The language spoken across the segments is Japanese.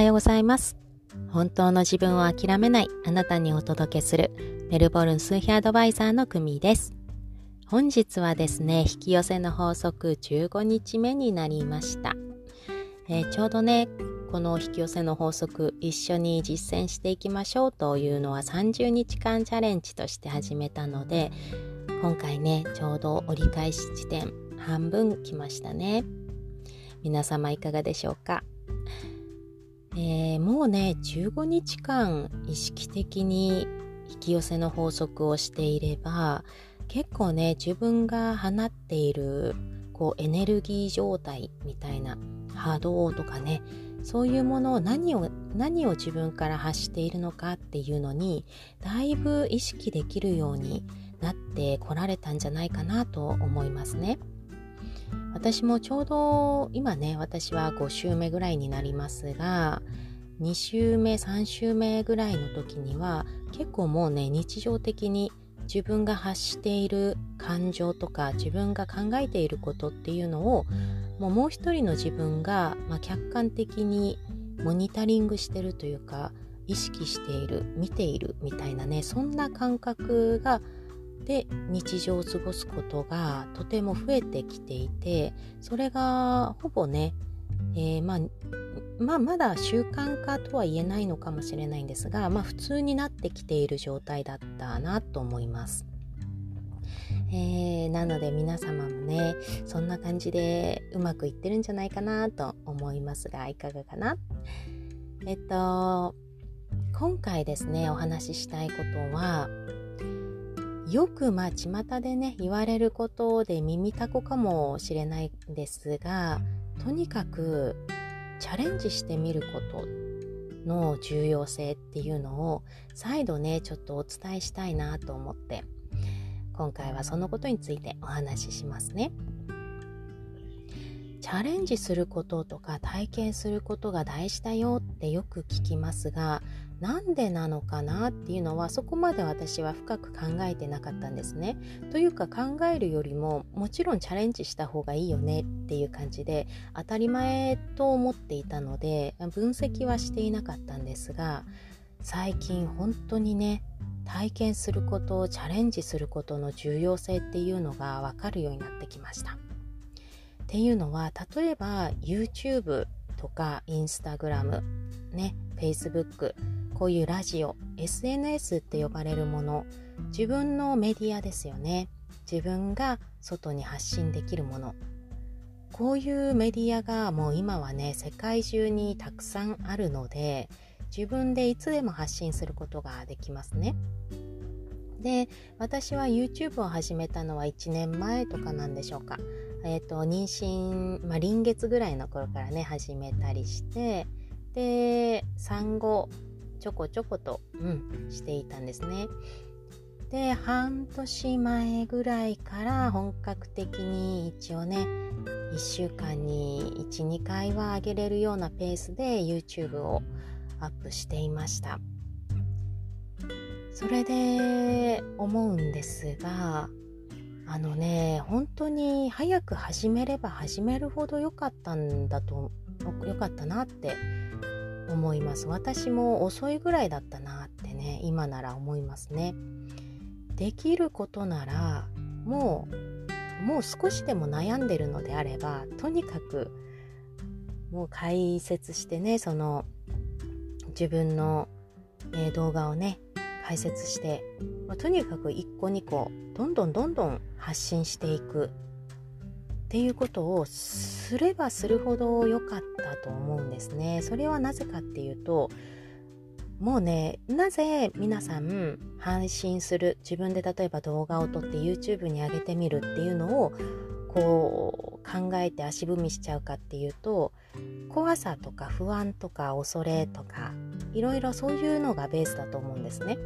はようございます。本当の自分を諦めないあなたにお届けするメルボルン数比アドバイザーのクミです。本日はですね、引き寄せの法則15日目になりました。えー、ちょうどね、この引き寄せの法則一緒に実践していきましょうというのは30日間チャレンジとして始めたので、今回ね、ちょうど折り返し地点半分来ましたね。皆様いかがでしょうか？えー、もうね15日間意識的に引き寄せの法則をしていれば結構ね自分が放っているこうエネルギー状態みたいな波動とかねそういうものを何を何を自分から発しているのかっていうのにだいぶ意識できるようになってこられたんじゃないかなと思いますね。私もちょうど今ね私は5週目ぐらいになりますが2週目3週目ぐらいの時には結構もうね日常的に自分が発している感情とか自分が考えていることっていうのをもうもう一人の自分が、まあ、客観的にモニタリングしてるというか意識している見ているみたいなねそんな感覚がで日常を過ごすことがとても増えてきていてそれがほぼね、えー、まあまあ、まだ習慣化とは言えないのかもしれないんですが、まあ、普通になってきている状態だったなと思います。えー、なので皆様もねそんな感じでうまくいってるんじゃないかなと思いますがいかがかな？えっと今回ですねお話ししたいことはよくまあ巷でね言われることで耳たこかもしれないんですがとにかくチャレンジしてみることの重要性っていうのを再度ねちょっとお伝えしたいなと思って今回はそのことについてお話ししますね。チャレンジすることとか体験することが大事だよってよく聞きますがなんでなのかなっていうのはそこまで私は深く考えてなかったんですね。というか考えるよりももちろんチャレンジした方がいいよねっていう感じで当たり前と思っていたので分析はしていなかったんですが最近本当にね体験することをチャレンジすることの重要性っていうのが分かるようになってきました。っていうのは例えば YouTube とか Instagram ね Facebook こういうラジオ SNS って呼ばれるもの自分のメディアですよね自分が外に発信できるものこういうメディアがもう今はね世界中にたくさんあるので自分でいつでも発信することができますね。で私は YouTube を始めたのは1年前とかなんでしょうか。えっ、ー、と妊娠、まあ、臨月ぐらいの頃からね始めたりしてで産後ちょこちょこと、うん、していたんですね。で半年前ぐらいから本格的に一応ね1週間に12回は上げれるようなペースで YouTube をアップしていましたそれで思うんですがあのね本当に早く始めれば始めるほど良かったんだと良かったなって思います。私も遅いぐらいだったなってね今なら思いますね。できることならもうもう少しでも悩んでるのであればとにかくもう解説してねその自分の、えー、動画をね解説して、まあ、とにかく1個2個どんどんどんどん発信していく。っていうことをすればするほど良かったと思うんですね。それはなぜかっていうともうねなぜ皆さん配信する自分で例えば動画を撮って YouTube に上げてみるっていうのをこう考えて足踏みしちゃうかっていうと怖さとか不安とか恐れとかいろいろそういうのがベースだと思うんですね。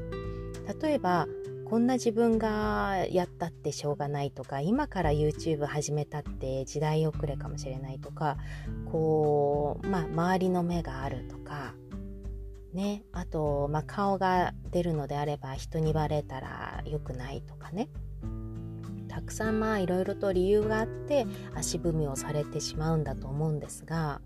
例えばこんな自分がやったってしょうがないとか今から YouTube 始めたって時代遅れかもしれないとかこうまあ周りの目があるとかねあと、まあ、顔が出るのであれば人にバレたら良くないとかね。たくさんまあいろいろと理由があって足踏みをされてしまうんだと思うんですが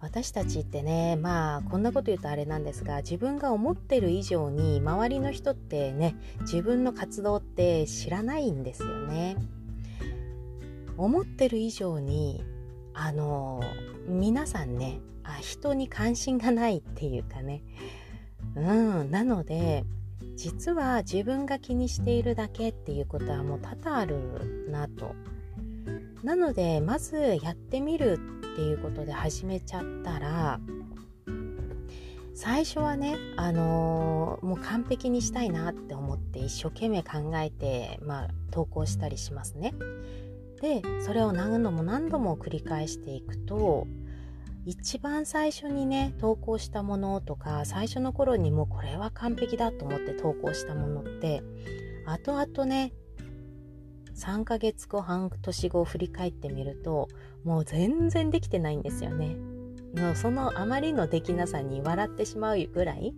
私たちってねまあこんなこと言うとあれなんですが自分が思ってる以上に周りの人ってね自分の活動って知らないんですよね。思ってる以上にあの皆さんねあ人に関心がないっていうかねうんなので実は自分が気にしているだけっていうことはもう多々あるなとなのでまずやってみるっていうことで始めちゃったら最初はね、あのー、もう完璧にしたいなって思って一生懸命考えて、まあ、投稿したりしますね。でそれを何度も何度も繰り返していくと一番最初にね投稿したものとか最初の頃にもうこれは完璧だと思って投稿したものって後々ね3ヶ月後半年後振り返ってみるともう全然できてないんですよね。もうそのあまりのできなさに笑ってしまうぐらい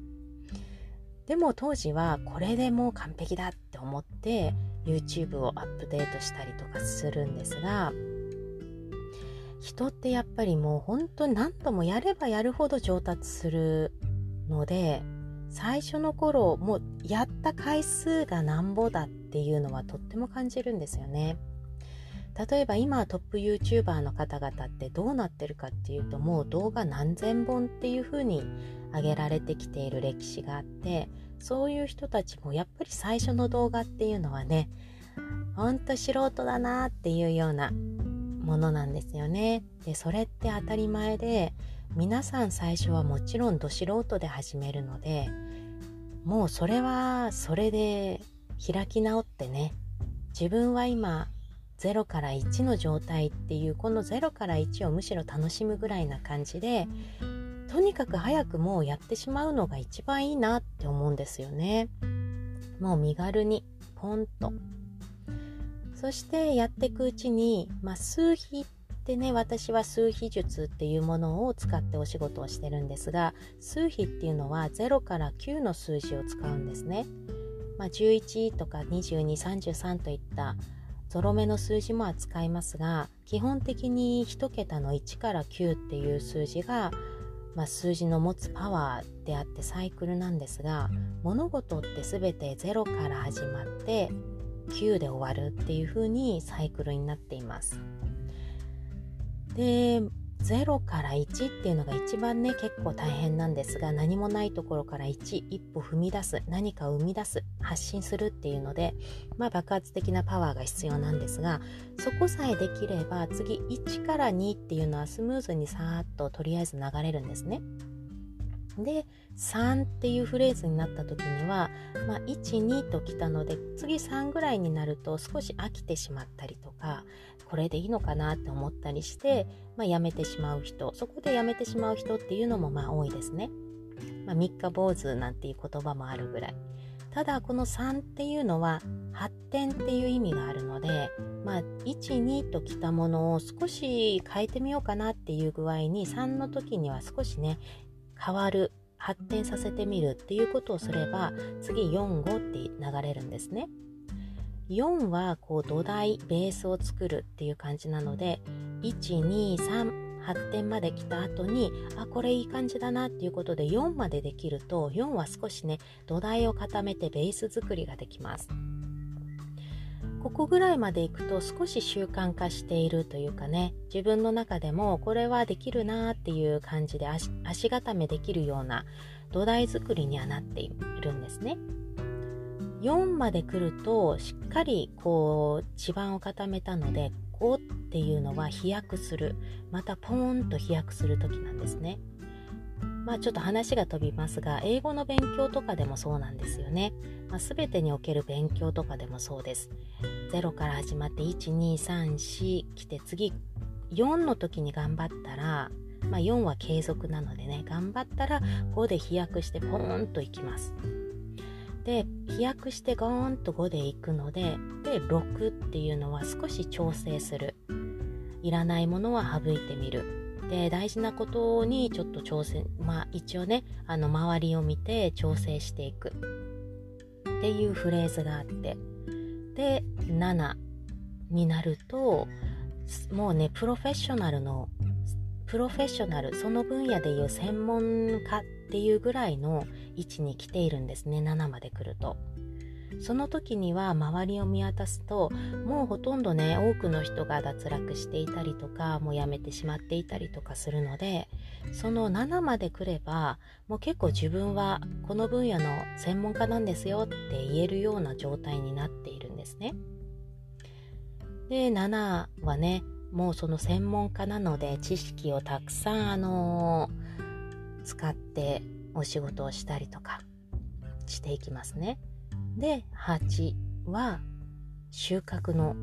でも当時はこれでもう完璧だって思って YouTube をアップデートしたりとかするんですが人ってやっぱりもう本当に何度もやればやるほど上達するので最初の頃もうやった回数がなんぼだっていうのはとっても感じるんですよね。例えば今トップ YouTuber の方々ってどうなってるかっていうともう動画何千本っていう風に上げられてきている歴史があってそういう人たちもやっぱり最初の動画っていうのはねほんと素人だなっていうようなものなんですよね。でそれって当たり前で皆さん最初はもちろんど素人で始めるのでもうそれはそれで開き直ってね自分は今0から1の状態っていうこの0から1をむしろ楽しむぐらいな感じでとにかく早くもうやってしまうのが一番いいなって思うんですよね。もう身軽にポンとそしてやっていくうちに、まあ、数比ってね私は数比術っていうものを使ってお仕事をしてるんですが数比っていうのは0から9の数字を使うんですね。まあ、11とか2233といったゾロ目の数字も扱いますが基本的に1桁の1から9っていう数字が、まあ、数字の持つパワーであってサイクルなんですが物事って全て0から始まって9で終わるっていう風にサイクルになっています。で0から1っていうのが一番ね結構大変なんですが何もないところから1一歩踏み出す何かを生み出す発信するっていうのでまあ爆発的なパワーが必要なんですがそこさえできれば次1から2っていうのはスムーズにさーっととりあえず流れるんですね。で3っていうフレーズになった時には、まあ、12ときたので次3ぐらいになると少し飽きてしまったりとかこれでいいのかなって思ったりして、まあ、やめてしまう人そこでやめてしまう人っていうのもまあ多いですね。まあ、三日坊主なんていう言葉もあるぐらい。ただこの3っていうのは発展っていう意味があるので、まあ、12ときたものを少し変えてみようかなっていう具合に3の時には少しね変わる発展させてみるっていうことをすれば次45って流れるんですね。4はこう土台ベースを作るっていう感じなので123発展まで来た後にあこれいい感じだなっていうことで4までできると4は少しね土台を固めてベース作りができます。ここぐらいまでいくと少し習慣化しているというかね自分の中でもこれはできるなっていう感じで足足固めできるような土台作りにはなっているんですね。4まで来るとしっかりこう地盤を固めたので5っていうのは飛躍するまたポーンと飛躍する時なんですね。まあちょっと話が飛びますが英語の勉強とかでもそうなんですよね。まあ、全てにおける勉強とかでもそうです。0から始まって1234来て次4の時に頑張ったら、まあ、4は継続なのでね頑張ったら5で飛躍してポーンといきます。で飛躍してゴーンと5でいくのでで6っていうのは少し調整するいらないものは省いてみるで大事なことにちょっと調整まあ一応ねあの周りを見て調整していくっていうフレーズがあってで7になるともうねプロフェッショナルのプロフェッショナルその分野でいう専門家っていうぐらいの位置に来ているんですね7まで来ると。その時には周りを見渡すともうほとんどね多くの人が脱落していたりとかもうやめてしまっていたりとかするのでその7まで来ればもう結構自分はこの分野の専門家なんですよって言えるような状態になっているんですね。で7はねもうその専門家なので知識をたくさんあの、使ってお仕事をしたりとかしていきますね。で8は収穫の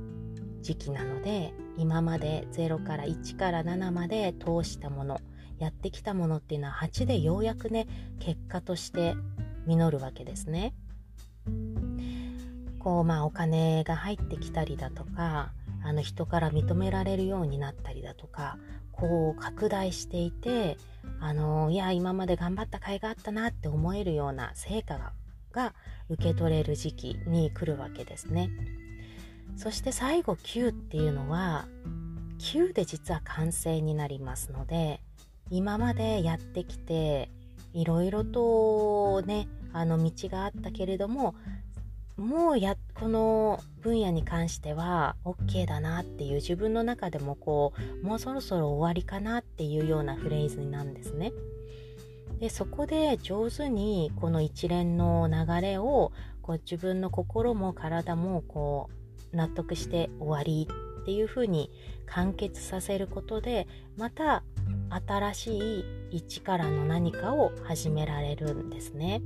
時期なので今まで0から1から7まで通したものやってきたものっていうのは8でようやくね結果として実るわけですね。こうまあお金が入ってきたりだとかあの人から認められるようになったりだとかこう拡大していてあのいや今まで頑張った甲斐があったなって思えるような成果がが受け取れる時期に来るわけですね。そして最後9っていうのは9で実は完成になりますので今までやってきていろいろとねあの道があったけれどももうやこの分野に関しては OK だなっていう自分の中でもこうもうそろそろ終わりかなっていうようなフレーズなんですね。でそこで上手にこの一連の流れをこう自分の心も体もこう納得して終わりっていうふうに完結させることでまた新しい一からの何かを始められるんですね。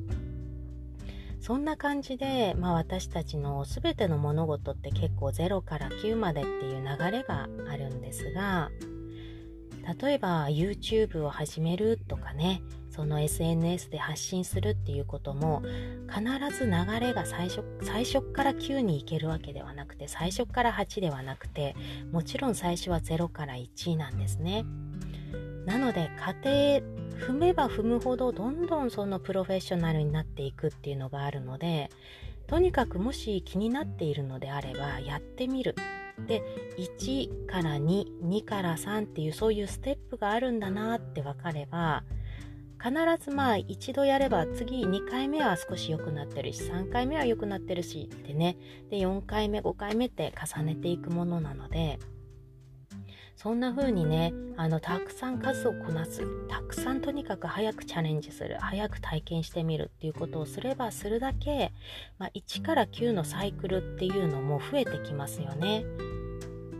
そんな感じで、まあ、私たちの全ての物事って結構0から9までっていう流れがあるんですが例えば YouTube を始めるとかねその SNS で発信するっていうことも必ず流れが最初最初から9に行けるわけではなくて最初から8ではなくてもちろん最初は0から1なんですね。なので家庭踏めば踏むほどどんどんそのプロフェッショナルになっていくっていうのがあるのでとにかくもし気になっているのであればやってみるで1から22から3っていうそういうステップがあるんだなって分かれば必ずまあ一度やれば次2回目は少し良くなってるし3回目は良くなってるしってね。で4回目5回目って重ねていくものなので。そんな風にねあのたくさん数をこなす。たくさんとにかく早くチャレンジする。早く体験してみるっていうことをすればするだけ、まあ、1から9のサイクルっていうのも増えてきますよね。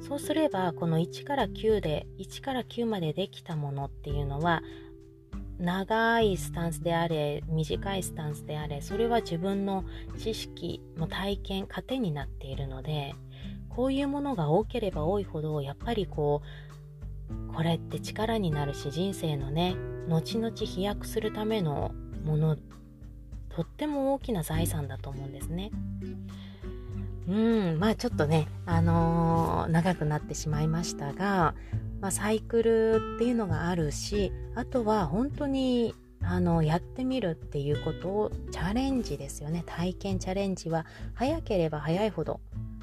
そうすればこの1から9で1から9までできたものっていうのは長いスタンスであれ短いスタンスであれそれは自分の知識も体験糧になっているのでこういうものが多ければ多いほどやっぱりこうこれって力になるし人生のね後々飛躍するためのものとっても大きな財産だと思うんですね。うんまあちょっとねあのー、長くなってしまいましたがまあ、サイクルっていうのがあるしあとは本当にあのやってみるっていうことをチャレンジですよね体験チャレンジは早ければ早いほど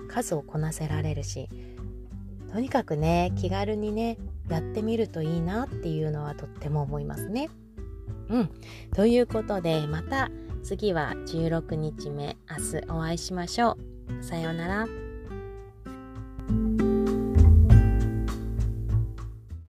数をこなせられるしとにかくね気軽にねやってみるといいなっていうのはとっても思いますね。うん。ということでまた次は16日目明日お会いしましょう。さようなら。